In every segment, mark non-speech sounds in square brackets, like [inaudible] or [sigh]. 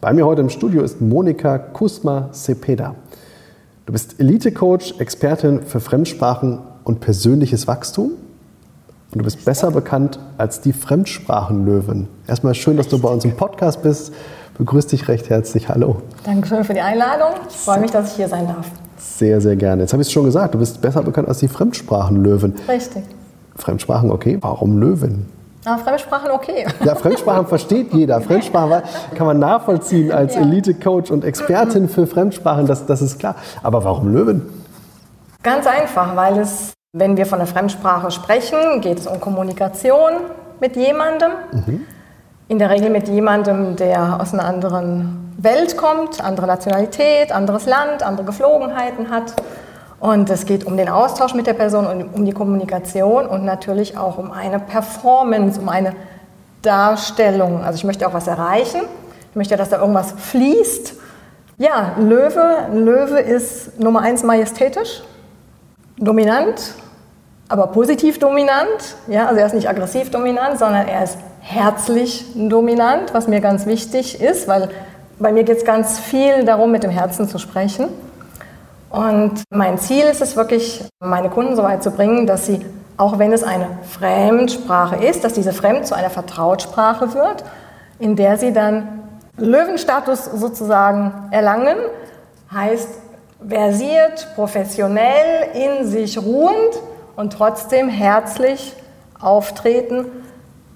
Bei mir heute im Studio ist Monika Kusma-Cepeda. Du bist Elite-Coach, Expertin für Fremdsprachen und persönliches Wachstum. Und du bist besser bekannt als die Fremdsprachenlöwen. Erstmal schön, dass du bei uns im Podcast bist. Begrüß dich recht herzlich. Hallo. Dankeschön für die Einladung. Ich freue mich, dass ich hier sein darf. Sehr, sehr gerne. Jetzt habe ich es schon gesagt, du bist besser bekannt als die Fremdsprachenlöwen. Richtig. Fremdsprachen, okay. Warum Löwen? Aber Fremdsprachen okay. [laughs] Ja, Fremdsprachen versteht jeder. Fremdsprachen kann man nachvollziehen als ja. Elite-Coach und Expertin für Fremdsprachen, das, das ist klar. Aber warum Löwen? Ganz einfach, weil es, wenn wir von der Fremdsprache sprechen, geht es um Kommunikation mit jemandem. Mhm. In der Regel mit jemandem, der aus einer anderen Welt kommt, andere Nationalität, anderes Land, andere Geflogenheiten hat. Und es geht um den Austausch mit der Person und um die Kommunikation und natürlich auch um eine Performance, um eine Darstellung. Also ich möchte auch was erreichen. Ich möchte, dass da irgendwas fließt. Ja, Löwe, Löwe ist Nummer eins majestätisch, dominant, aber positiv dominant. Ja, also er ist nicht aggressiv dominant, sondern er ist herzlich dominant, was mir ganz wichtig ist, weil bei mir geht es ganz viel darum, mit dem Herzen zu sprechen. Und mein Ziel ist es wirklich, meine Kunden so weit zu bringen, dass sie, auch wenn es eine Fremdsprache ist, dass diese Fremd zu einer Vertrautsprache wird, in der sie dann Löwenstatus sozusagen erlangen, heißt versiert, professionell, in sich ruhend und trotzdem herzlich auftreten,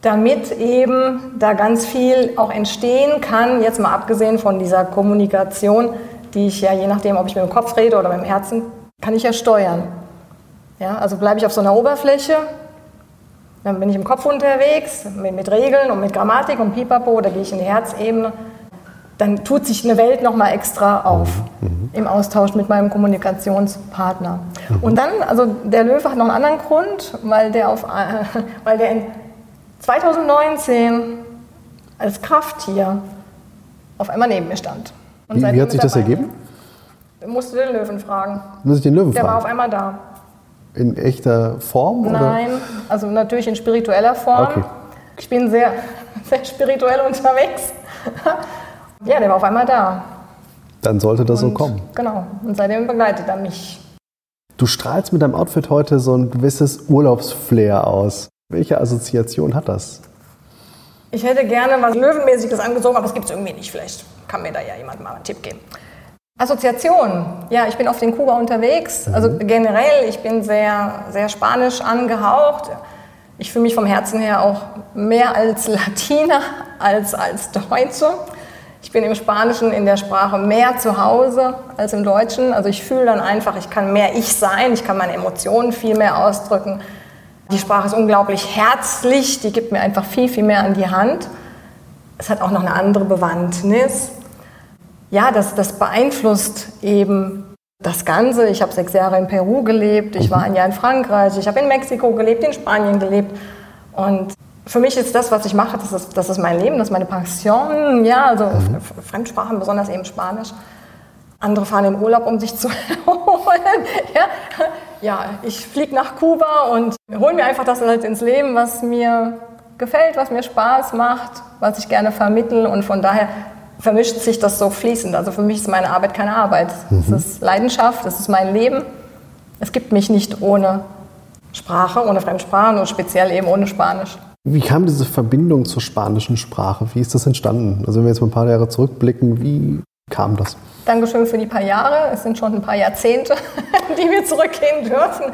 damit eben da ganz viel auch entstehen kann, jetzt mal abgesehen von dieser Kommunikation, die ich ja je nachdem, ob ich mit dem Kopf rede oder mit dem Herzen, kann ich ja steuern. Ja, also bleibe ich auf so einer Oberfläche, dann bin ich im Kopf unterwegs mit, mit Regeln und mit Grammatik und Pipapo, da gehe ich in die Herzebene. Dann tut sich eine Welt nochmal extra auf mhm. im Austausch mit meinem Kommunikationspartner. Mhm. Und dann, also der Löwe hat noch einen anderen Grund, weil der, auf, [laughs] weil der in 2019 als Krafttier auf einmal neben mir stand. Wie, wie, hat sich das ergeben? Du musst den Löwen fragen. Muss ich den Löwen Der fragen? war auf einmal da. In echter Form? Nein, oder? also natürlich in spiritueller Form. Okay. Ich bin sehr, [laughs] sehr spirituell unterwegs. [laughs] ja, der war auf einmal da. Dann sollte das und, so kommen. Genau. Und seitdem begleitet er mich. Du strahlst mit deinem Outfit heute so ein gewisses Urlaubsflair aus. Welche Assoziation hat das? Ich hätte gerne was Löwenmäßiges angezogen, aber es gibt es irgendwie nicht. Vielleicht kann mir da ja jemand mal einen Tipp geben. Assoziation. Ja, ich bin oft in Kuba unterwegs. Also mhm. generell, ich bin sehr, sehr spanisch angehaucht. Ich fühle mich vom Herzen her auch mehr als Latiner als als Deutsche. Ich bin im Spanischen in der Sprache mehr zu Hause als im Deutschen. Also ich fühle dann einfach, ich kann mehr ich sein, ich kann meine Emotionen viel mehr ausdrücken. Die Sprache ist unglaublich herzlich, die gibt mir einfach viel, viel mehr an die Hand. Es hat auch noch eine andere Bewandtnis. Ja, das, das beeinflusst eben das Ganze. Ich habe sechs Jahre in Peru gelebt, ich war ein Jahr in Frankreich, ich habe in Mexiko gelebt, in Spanien gelebt. Und für mich ist das, was ich mache, das ist, das ist mein Leben, das ist meine Passion. Ja, also mhm. Fremdsprachen, besonders eben Spanisch. Andere fahren in Urlaub, um sich zu [laughs] erholen. Ja, ja ich fliege nach Kuba und hole mir einfach das halt ins Leben, was mir gefällt, was mir Spaß macht, was ich gerne vermittel. Und von daher vermischt sich das so fließend. Also für mich ist meine Arbeit keine Arbeit. Es mhm. ist Leidenschaft, es ist mein Leben. Es gibt mich nicht ohne Sprache, ohne Fremdsprachen und speziell eben ohne Spanisch. Wie kam diese Verbindung zur spanischen Sprache? Wie ist das entstanden? Also wenn wir jetzt mal ein paar Jahre zurückblicken, wie kam das? Dankeschön für die paar Jahre. Es sind schon ein paar Jahrzehnte, [laughs] die wir zurückgehen dürfen.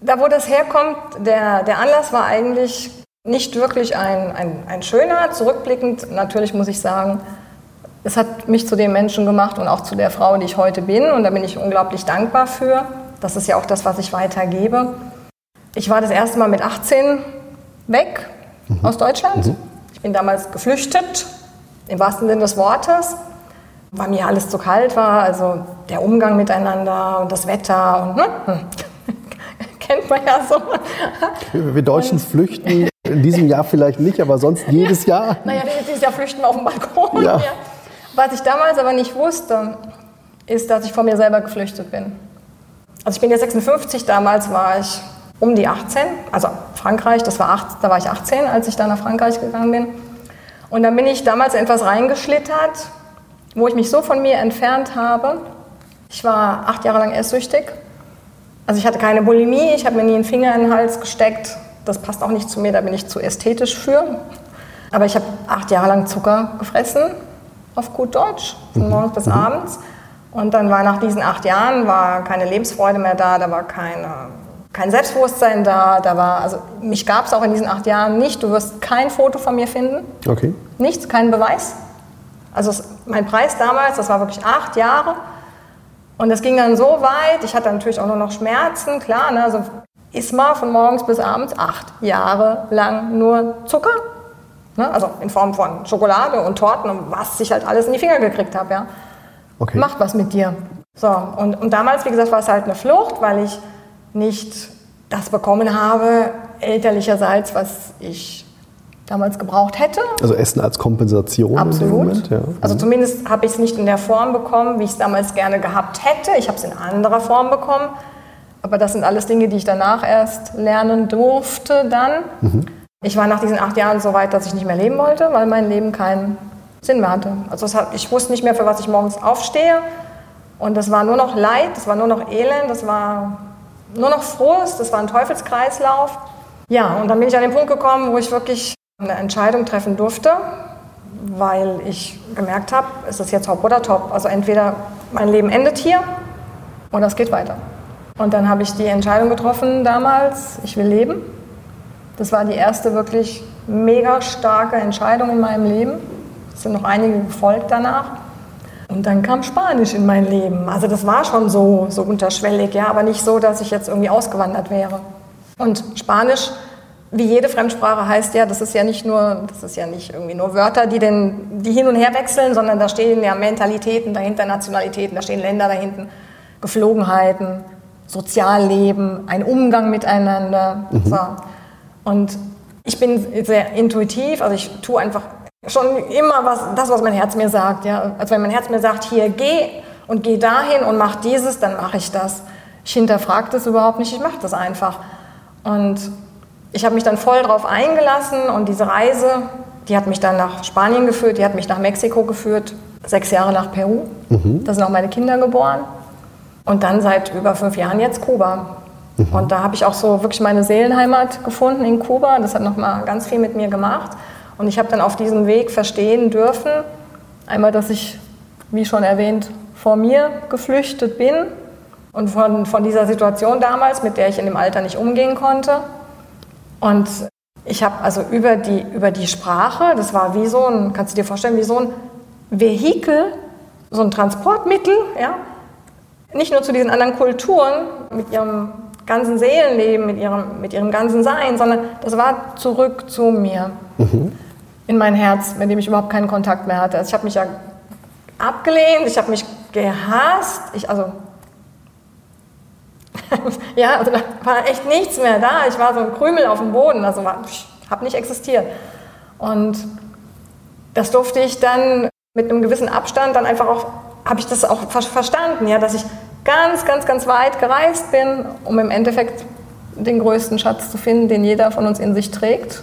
Da, wo das herkommt, der, der Anlass war eigentlich nicht wirklich ein, ein, ein schöner. Zurückblickend, natürlich muss ich sagen, es hat mich zu dem Menschen gemacht und auch zu der Frau, die ich heute bin. Und da bin ich unglaublich dankbar für. Das ist ja auch das, was ich weitergebe. Ich war das erste Mal mit 18 weg mhm. aus Deutschland. Mhm. Ich bin damals geflüchtet, im wahrsten Sinne des Wortes weil mir alles zu kalt war. Also der Umgang miteinander und das Wetter und ne? [laughs] kennt man ja so. Wir Deutschen und flüchten in diesem Jahr vielleicht nicht, aber sonst jedes Jahr. Naja, dieses Jahr flüchten wir auf dem Balkon. Ja. Was ich damals aber nicht wusste, ist, dass ich vor mir selber geflüchtet bin. Also ich bin jetzt 56, damals war ich um die 18, also Frankreich, das war 8, da war ich 18, als ich dann nach Frankreich gegangen bin. Und dann bin ich damals in etwas reingeschlittert, wo ich mich so von mir entfernt habe. Ich war acht Jahre lang esssüchtig. Also ich hatte keine Bulimie, ich habe mir nie einen Finger in den Hals gesteckt. Das passt auch nicht zu mir, da bin ich zu ästhetisch für. Aber ich habe acht Jahre lang Zucker gefressen, auf gut Deutsch, von mhm. morgens bis mhm. abends. Und dann war nach diesen acht Jahren war keine Lebensfreude mehr da, da war keine, kein Selbstbewusstsein da, da war, also mich gab es auch in diesen acht Jahren nicht. Du wirst kein Foto von mir finden. Okay. Nichts, keinen Beweis. Also es, mein Preis damals, das war wirklich acht Jahre. Und es ging dann so weit, ich hatte natürlich auch nur noch Schmerzen, klar, ne, also Isma von morgens bis abends, acht Jahre lang nur Zucker. Ne, also in Form von Schokolade und Torten und was ich halt alles in die Finger gekriegt habe. Ja. Okay. Macht was mit dir. So, und, und damals, wie gesagt, war es halt eine Flucht, weil ich nicht das bekommen habe, elterlicherseits, was ich damals gebraucht hätte. Also Essen als Kompensation Absolut. Moment, ja. Also zumindest habe ich es nicht in der Form bekommen, wie ich es damals gerne gehabt hätte. Ich habe es in anderer Form bekommen. Aber das sind alles Dinge, die ich danach erst lernen durfte dann. Mhm. Ich war nach diesen acht Jahren so weit, dass ich nicht mehr leben wollte, weil mein Leben keinen Sinn mehr hatte. Also hat, ich wusste nicht mehr, für was ich morgens aufstehe. Und das war nur noch Leid, das war nur noch Elend, das war nur noch Frust, das war ein Teufelskreislauf. Ja, und dann bin ich an den Punkt gekommen, wo ich wirklich eine Entscheidung treffen durfte, weil ich gemerkt habe, ist es jetzt hopp oder top. Also entweder mein Leben endet hier oder es geht weiter. Und dann habe ich die Entscheidung getroffen damals, ich will leben. Das war die erste wirklich mega starke Entscheidung in meinem Leben. Es sind noch einige gefolgt danach. Und dann kam Spanisch in mein Leben. Also das war schon so, so unterschwellig, ja, aber nicht so, dass ich jetzt irgendwie ausgewandert wäre. Und Spanisch wie jede Fremdsprache heißt ja, das ist ja nicht nur, das ist ja nicht irgendwie nur Wörter, die, den, die hin und her wechseln, sondern da stehen ja Mentalitäten dahinter, Nationalitäten, da stehen Länder dahinter, Geflogenheiten, Sozialleben, ein Umgang miteinander. Mhm. So. Und ich bin sehr intuitiv, also ich tue einfach schon immer was, das, was mein Herz mir sagt. Ja? Also wenn mein Herz mir sagt, hier geh und geh dahin und mach dieses, dann mache ich das. Ich hinterfrage das überhaupt nicht, ich mache das einfach. Und ich habe mich dann voll drauf eingelassen und diese Reise, die hat mich dann nach Spanien geführt, die hat mich nach Mexiko geführt, sechs Jahre nach Peru. Mhm. Da sind auch meine Kinder geboren. Und dann seit über fünf Jahren jetzt Kuba. Mhm. Und da habe ich auch so wirklich meine Seelenheimat gefunden in Kuba. Das hat nochmal ganz viel mit mir gemacht. Und ich habe dann auf diesem Weg verstehen dürfen, einmal, dass ich, wie schon erwähnt, vor mir geflüchtet bin und von, von dieser Situation damals, mit der ich in dem Alter nicht umgehen konnte. Und ich habe also über die, über die Sprache, das war wie so ein, kannst du dir vorstellen, wie so ein Vehikel, so ein Transportmittel, ja, nicht nur zu diesen anderen Kulturen mit ihrem ganzen Seelenleben, mit ihrem, mit ihrem ganzen Sein, sondern das war zurück zu mir, mhm. In mein Herz, mit dem ich überhaupt keinen Kontakt mehr hatte. Also ich habe mich ja abgelehnt, ich habe mich gehasst, ich, also [laughs] ja, also da war echt nichts mehr da. Ich war so ein Krümel auf dem Boden, also habe nicht existiert. Und das durfte ich dann mit einem gewissen Abstand dann einfach auch, habe ich das auch verstanden, ja, dass ich ganz, ganz, ganz weit gereist bin, um im Endeffekt den größten Schatz zu finden, den jeder von uns in sich trägt,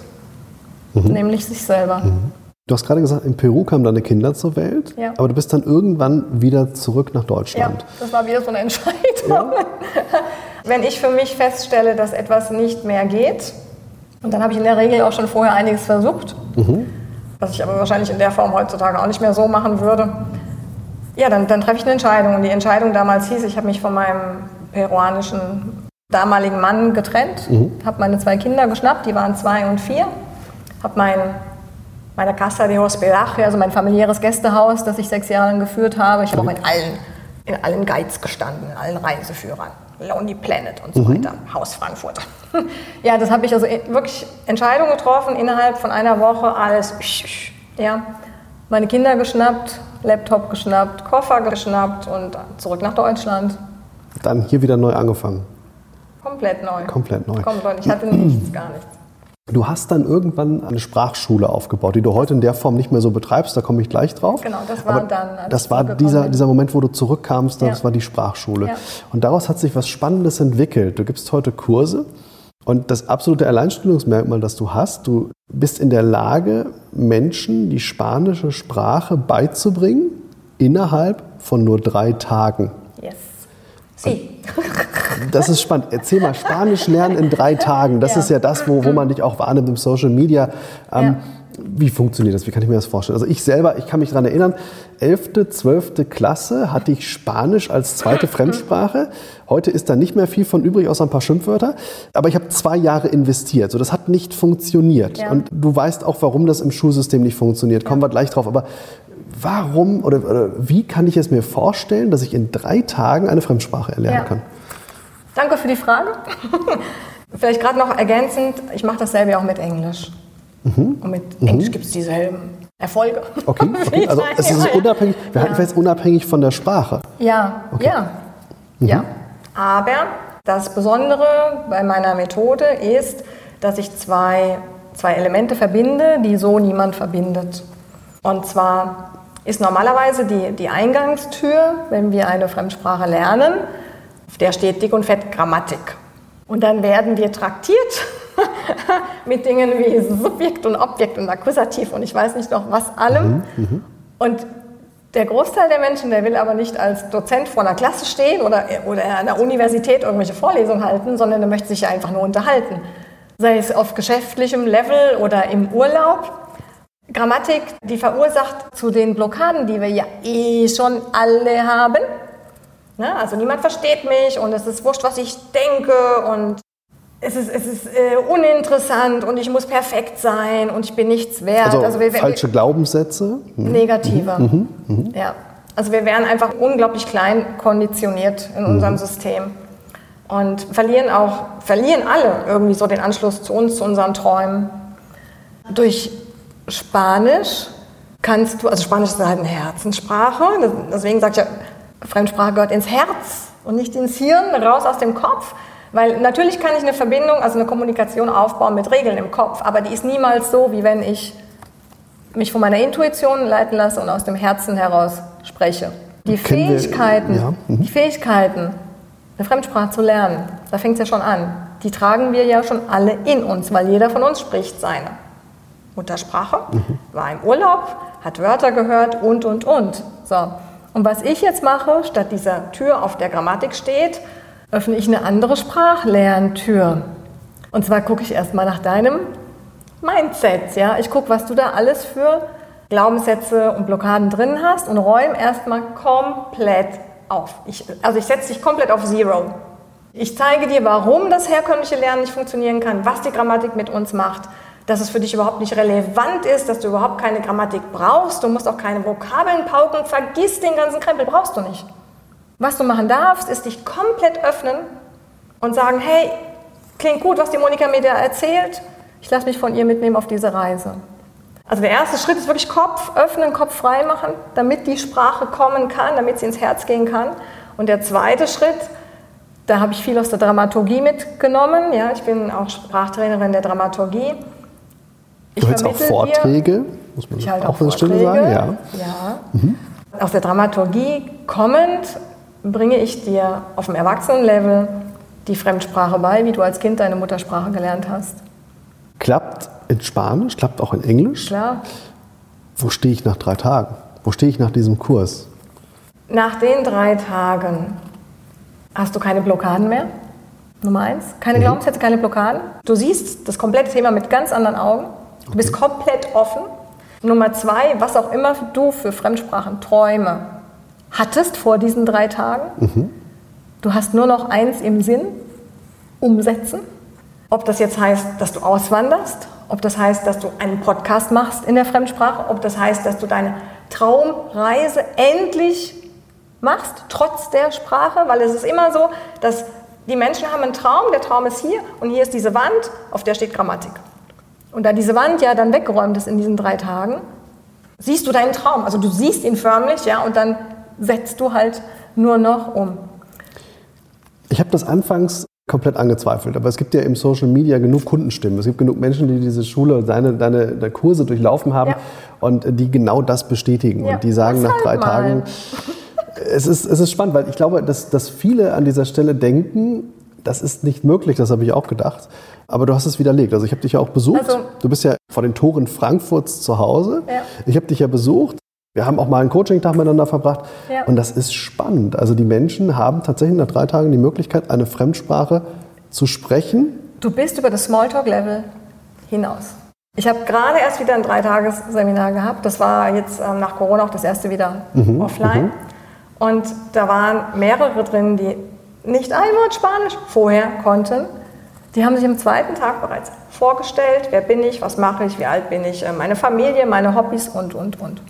mhm. nämlich sich selber. Mhm. Du hast gerade gesagt, in Peru kamen deine Kinder zur Welt, ja. aber du bist dann irgendwann wieder zurück nach Deutschland. Ja, das war wieder so eine Entscheidung. Ja. [laughs] Wenn ich für mich feststelle, dass etwas nicht mehr geht, und dann habe ich in der Regel auch schon vorher einiges versucht, mhm. was ich aber wahrscheinlich in der Form heutzutage auch nicht mehr so machen würde, ja, dann, dann treffe ich eine Entscheidung. Und die Entscheidung damals hieß, ich habe mich von meinem peruanischen damaligen Mann getrennt, mhm. habe meine zwei Kinder geschnappt, die waren zwei und vier, habe meinen meine Casa de Hospedaje, also mein familiäres Gästehaus, das ich sechs Jahre lang geführt habe. Ich habe auch in allen, in allen Guides gestanden, in allen Reiseführern. Lonely Planet und so mhm. weiter, Haus Frankfurt. [laughs] ja, das habe ich also wirklich Entscheidungen getroffen, innerhalb von einer Woche alles, ja, meine Kinder geschnappt Laptop geschnappt, Koffer geschnappt und zurück nach Deutschland. Dann hier wieder neu angefangen. Komplett neu. Komplett neu. Komplett. Ich hatte nichts, gar nichts. Du hast dann irgendwann eine Sprachschule aufgebaut, die du heute in der Form nicht mehr so betreibst, da komme ich gleich drauf. Genau, das war Aber dann, Das war dieser, dieser Moment, wo du zurückkamst, das Ja. war die Sprachschule. Ja. Und daraus hat sich was Spannendes entwickelt. Du gibst heute Kurse und das absolute Alleinstellungsmerkmal, das du hast, du bist in der Lage, Menschen die spanische Sprache beizubringen innerhalb von nur drei Tagen. Yes. Sie. [laughs] Das ist spannend. Erzähl mal, Spanisch lernen in drei Tagen. Das Ja. ist ja das, wo, wo man dich auch wahrnimmt im Social Media. Ähm, Ja. Wie funktioniert das? Wie kann ich mir das vorstellen? Also ich selber, ich kann mich daran erinnern, 11., 12. Klasse hatte ich Spanisch als zweite [laughs] Fremdsprache. Heute ist da nicht mehr viel von übrig, außer ein paar Schimpfwörter. Aber ich habe zwei Jahre investiert. So, das hat nicht funktioniert. Ja. Und du weißt auch, warum das im Schulsystem nicht funktioniert. Kommen wir gleich drauf. Aber warum oder, oder wie kann ich es mir vorstellen, dass ich in drei Tagen eine Fremdsprache erlernen Ja. kann? Danke für die Frage. [laughs] Vielleicht gerade noch ergänzend, ich mache dasselbe auch mit Englisch. Und mit Englisch gibt es dieselben Erfolge. Mhm. Okay, [laughs] okay. also es ist unabhängig, wir halten Ja. fest, unabhängig von der Sprache. Ja, ja, Mhm. ja. Aber das Besondere bei meiner Methode ist, dass ich zwei, zwei Elemente verbinde, die so niemand verbindet. Und zwar ist normalerweise die, die Eingangstür, wenn wir eine Fremdsprache lernen, auf der steht dick und fett Grammatik. Und dann werden wir traktiert [laughs] mit Dingen wie Subjekt und Objekt und Akkusativ und ich weiß nicht noch was allem. Und der Großteil der Menschen, der will aber nicht als Dozent vor einer Klasse stehen oder, oder an der Universität irgendwelche Vorlesungen halten, sondern der möchte sich ja einfach nur unterhalten. Sei es auf geschäftlichem Level oder im Urlaub. Grammatik, die verursacht zu den Blockaden, die wir ja eh schon alle haben. Ne? Also niemand versteht mich und es ist wurscht, was ich denke und es ist, es ist äh, uninteressant und ich muss perfekt sein und ich bin nichts wert. Also, wir- wir- falsche Glaubenssätze. Negative. Ja. Also wir werden einfach unglaublich klein konditioniert in unserem System und verlieren auch, verlieren alle irgendwie so den Anschluss zu uns, zu unseren Träumen. Durch Spanisch kannst du, also Spanisch ist halt eine Herzenssprache, das- deswegen ich ja, Fremdsprache gehört ins Herz und nicht ins Hirn, raus aus dem Kopf. Weil natürlich kann ich eine Verbindung, also eine Kommunikation aufbauen mit Regeln im Kopf, aber die ist niemals so, wie wenn ich mich von meiner Intuition leiten lasse und aus dem Herzen heraus spreche. Die Kennen wir- Fähigkeiten, ja, mhm. die Fähigkeiten, eine Fremdsprache zu lernen, da fängt es ja schon an. Die tragen wir ja schon alle in uns, weil jeder von uns spricht seine Muttersprache, Mhm. war im Urlaub, hat Wörter gehört und, und, und. So. Und was ich jetzt mache, statt dieser Tür, auf der Grammatik steht, öffne ich eine andere Sprachlerntür. Und zwar gucke ich erstmal nach deinem Mindset. Ja? Ich gucke, was du da alles für Glaubenssätze und Blockaden drin hast und räume erstmal komplett auf. Ich, also ich setze dich komplett auf Zero. Ich zeige dir, warum das herkömmliche Lernen nicht funktionieren kann, was die Grammatik mit uns macht, dass es für dich überhaupt nicht relevant ist, dass du überhaupt keine Grammatik brauchst, du musst auch keine Vokabeln pauken, vergiss den ganzen Krempel, brauchst du nicht. Was du machen darfst, ist dich komplett öffnen und sagen, hey, klingt gut, was die Monika mir da erzählt, ich lasse mich von ihr mitnehmen auf diese Reise. Also der erste Schritt ist wirklich Kopf öffnen, Kopf frei machen, damit die Sprache kommen kann, damit sie ins Herz gehen kann. Und der zweite Schritt, da habe ich viel aus der Dramaturgie mitgenommen. Ja, ich bin auch Sprachtrainerin der Dramaturgie. Ich Du hältst auch Vorträge, muss man ich halte auch auch Vorträge. sagen. Ja. Ja. Aus der Dramaturgie kommend bringe ich dir auf dem Erwachsenenlevel die Fremdsprache bei, wie du als Kind deine Muttersprache gelernt hast. Klappt in Spanisch, klappt auch in Englisch. Klar. Wo stehe ich nach drei Tagen? Wo stehe ich nach diesem Kurs? Nach den drei Tagen hast du keine Blockaden mehr. Nummer eins. Keine Glaubenssätze, keine Blockaden. Du siehst das komplette Thema mit ganz anderen Augen. Du bist komplett offen. Nummer zwei, was auch immer du für Fremdsprachenträume hattest vor diesen drei Tagen. Du hast nur noch eins im Sinn, umsetzen. Ob das jetzt heißt, dass du auswanderst, ob das heißt, dass du einen Podcast machst in der Fremdsprache, ob das heißt, dass du deine Traumreise endlich machst, trotz der Sprache, weil es ist immer so, dass die Menschen haben einen Traum, der Traum ist hier und hier ist diese Wand, auf der steht Grammatik. Und da diese Wand ja dann weggeräumt ist in diesen drei Tagen, siehst du deinen Traum. Also du siehst ihn förmlich, ja, und dann setzt du halt nur noch um. Ich habe das anfangs komplett angezweifelt. Aber es gibt ja im Social Media genug Kundenstimmen. Es gibt genug Menschen, die diese Schule, deine, deine, deine Kurse durchlaufen haben ja. und die genau das bestätigen. Ja, und die sagen nach drei halt Tagen, es ist, es ist spannend, weil ich glaube, dass, dass viele an dieser Stelle denken, das ist nicht möglich, das habe ich auch gedacht. Aber du hast es widerlegt. Also ich habe dich ja auch besucht. Also, du bist ja vor den Toren Frankfurts zu Hause. Ja. Ich habe dich ja besucht. Wir haben auch mal einen Coaching-Tag miteinander verbracht. Ja. Und das ist spannend. Also die Menschen haben tatsächlich nach drei Tagen die Möglichkeit, eine Fremdsprache zu sprechen. Du bist über das Smalltalk-Level hinaus. Ich habe gerade erst wieder ein Dreitagesseminar gehabt. Das war jetzt ähm, nach Corona auch das erste wieder mhm. offline. Mhm. Und da waren mehrere drin, die nicht ein Wort Spanisch vorher konnten. Die haben sich am zweiten Tag bereits vorgestellt, wer bin ich, was mache ich, wie alt bin ich, äh, meine Familie, meine Hobbys und, und, und.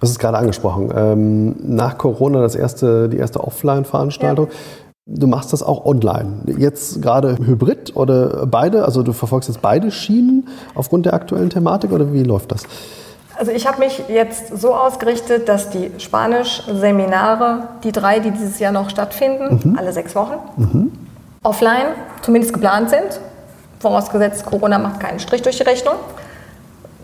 Hast es gerade angesprochen. Ähm, nach Corona das erste, die erste Offline-Veranstaltung. Ja. Du machst das auch online. Jetzt gerade hybrid oder beide? Also du verfolgst jetzt beide Schienen aufgrund der aktuellen Thematik oder wie läuft das? Also ich habe mich jetzt so ausgerichtet, dass die Spanisch-Seminare, die drei, die dieses Jahr noch stattfinden, mhm. alle sechs Wochen, mhm. offline zumindest geplant sind. Vorausgesetzt, Corona macht keinen Strich durch die Rechnung.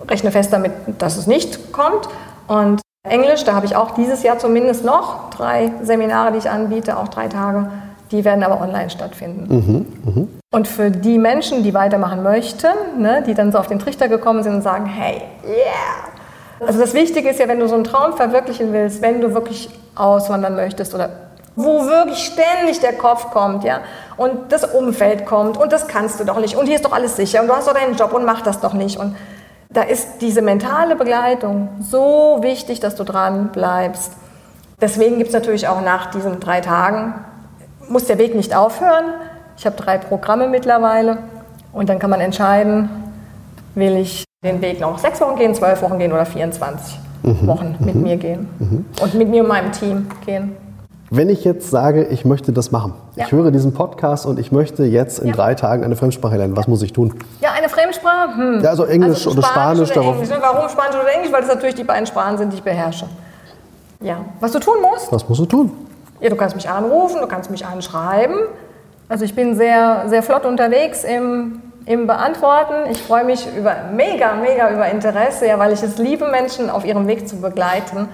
Rechne fest damit, dass es nicht kommt. Und Englisch, da habe ich auch dieses Jahr zumindest noch drei Seminare, die ich anbiete, auch drei Tage. Die werden aber online stattfinden. Mhm, mh. Und für die Menschen, die weitermachen möchten, ne, die dann so auf den Trichter gekommen sind und sagen, hey, yeah. Also das Wichtige ist ja, wenn du so einen Traum verwirklichen willst, wenn du wirklich auswandern möchtest oder wo wirklich ständig der Kopf kommt, ja, und das Umfeld kommt und das kannst du doch nicht und hier ist doch alles sicher und du hast doch deinen Job und mach das doch nicht und da ist diese mentale Begleitung so wichtig, dass du dran bleibst. Deswegen gibt es natürlich auch nach diesen drei Tagen, muss der Weg nicht aufhören. Ich habe drei Programme mittlerweile und dann kann man entscheiden, will ich den Weg noch sechs Wochen gehen, zwölf Wochen gehen oder 24 mhm. Wochen mit mhm. mir gehen mhm. und mit mir und meinem Team gehen. Wenn ich jetzt sage, ich möchte das machen, ja. ich höre diesen Podcast und ich möchte jetzt in ja. drei Tagen eine Fremdsprache lernen, was muss ich tun? Ja, eine Fremdsprache? Hm. Ja, also Englisch also oder Spanisch. Spanisch oder Englisch. Ne? Warum Spanisch oder Englisch? Weil das natürlich die beiden Sprachen sind, die ich beherrsche. Ja. Was du tun musst? Was musst du tun? Ja, du kannst mich anrufen, du kannst mich anschreiben. Also ich bin sehr, sehr flott unterwegs im, im Beantworten. Ich freue mich über mega, mega über Interesse, ja, weil ich es liebe, Menschen auf ihrem Weg zu begleiten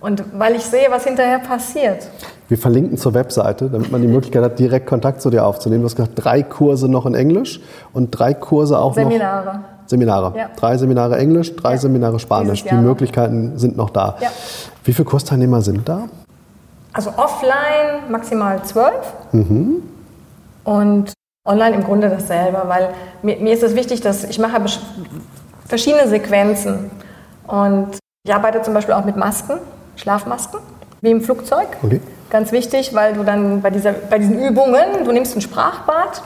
und weil ich sehe, was hinterher passiert. Wir verlinken zur Webseite, damit man die Möglichkeit hat, direkt Kontakt zu dir aufzunehmen. Du hast gesagt, drei Kurse noch in Englisch und drei Kurse auch Seminare. noch. Seminare. Ja. Drei Seminare Englisch, drei ja. Seminare Spanisch. Die Möglichkeiten sind noch da. Ja. Wie viele Kursteilnehmer sind da? Also offline maximal zwölf. Mhm. Und online im Grunde dasselbe, weil mir, mir ist es wichtig, dass ich mache verschiedene Sequenzen. Und ich arbeite zum Beispiel auch mit Masken, Schlafmasken, wie im Flugzeug. Okay. Ganz wichtig, weil du dann bei, dieser, bei diesen Übungen, du nimmst ein Sprachbad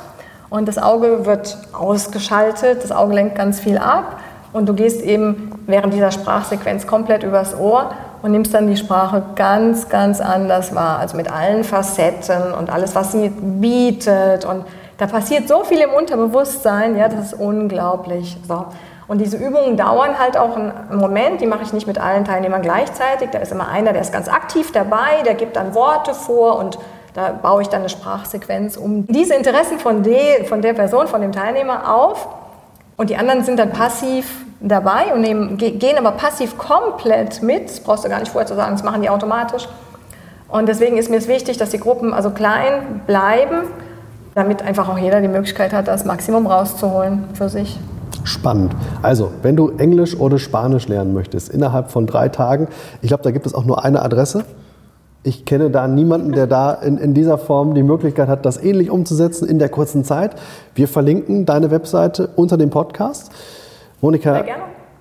und das Auge wird ausgeschaltet, das Auge lenkt ganz viel ab und du gehst eben während dieser Sprachsequenz komplett übers Ohr und nimmst dann die Sprache ganz, ganz anders wahr, also mit allen Facetten und alles, was sie bietet und da passiert so viel im Unterbewusstsein, ja, das ist unglaublich. So. Und diese Übungen dauern halt auch einen Moment, die mache ich nicht mit allen Teilnehmern gleichzeitig. Da ist immer einer, der ist ganz aktiv dabei, der gibt dann Worte vor und da baue ich dann eine Sprachsequenz um diese Interessen von, de, von der Person, von dem Teilnehmer auf. Und die anderen sind dann passiv dabei und nehmen, gehen aber passiv komplett mit. Das brauchst du gar nicht vorher zu sagen, das machen die automatisch. Und deswegen ist mir es wichtig, dass die Gruppen also klein bleiben, damit einfach auch jeder die Möglichkeit hat, das Maximum rauszuholen für sich. Spannend. Also, wenn du Englisch oder Spanisch lernen möchtest, innerhalb von drei Tagen, ich glaube, da gibt es auch nur eine Adresse. Ich kenne da niemanden, der da in, in dieser Form die Möglichkeit hat, das ähnlich umzusetzen in der kurzen Zeit. Wir verlinken deine Webseite unter dem Podcast. Monika, sehr,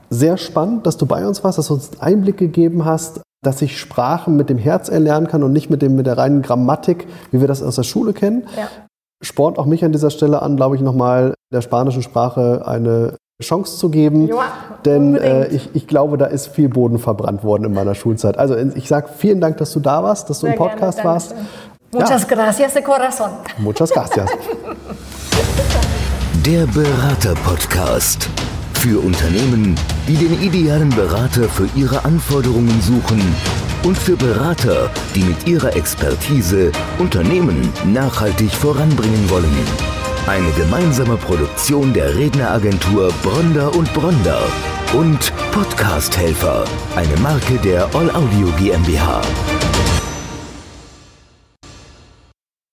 sehr spannend, dass du bei uns warst, dass du uns einen Einblick gegeben hast, dass ich Sprachen mit dem Herz erlernen kann und nicht mit, dem, mit der reinen Grammatik, wie wir das aus der Schule kennen. Ja spornt auch mich an dieser Stelle an, glaube ich, nochmal der spanischen Sprache eine Chance zu geben. Ja, denn äh, ich, ich glaube, da ist viel Boden verbrannt worden in meiner Schulzeit. Also ich sage vielen Dank, dass du da warst, dass du Sehr im Podcast gerne, warst. Muchas ja. gracias de corazón. Muchas gracias. [laughs] Der Berater-Podcast. Für Unternehmen, die den idealen Berater für ihre Anforderungen suchen und für Berater, die mit ihrer Expertise Unternehmen nachhaltig voranbringen wollen. Eine gemeinsame Produktion der Redneragentur Bronder und Bronder und Podcast Helfer, eine Marke der All Audio GmbH.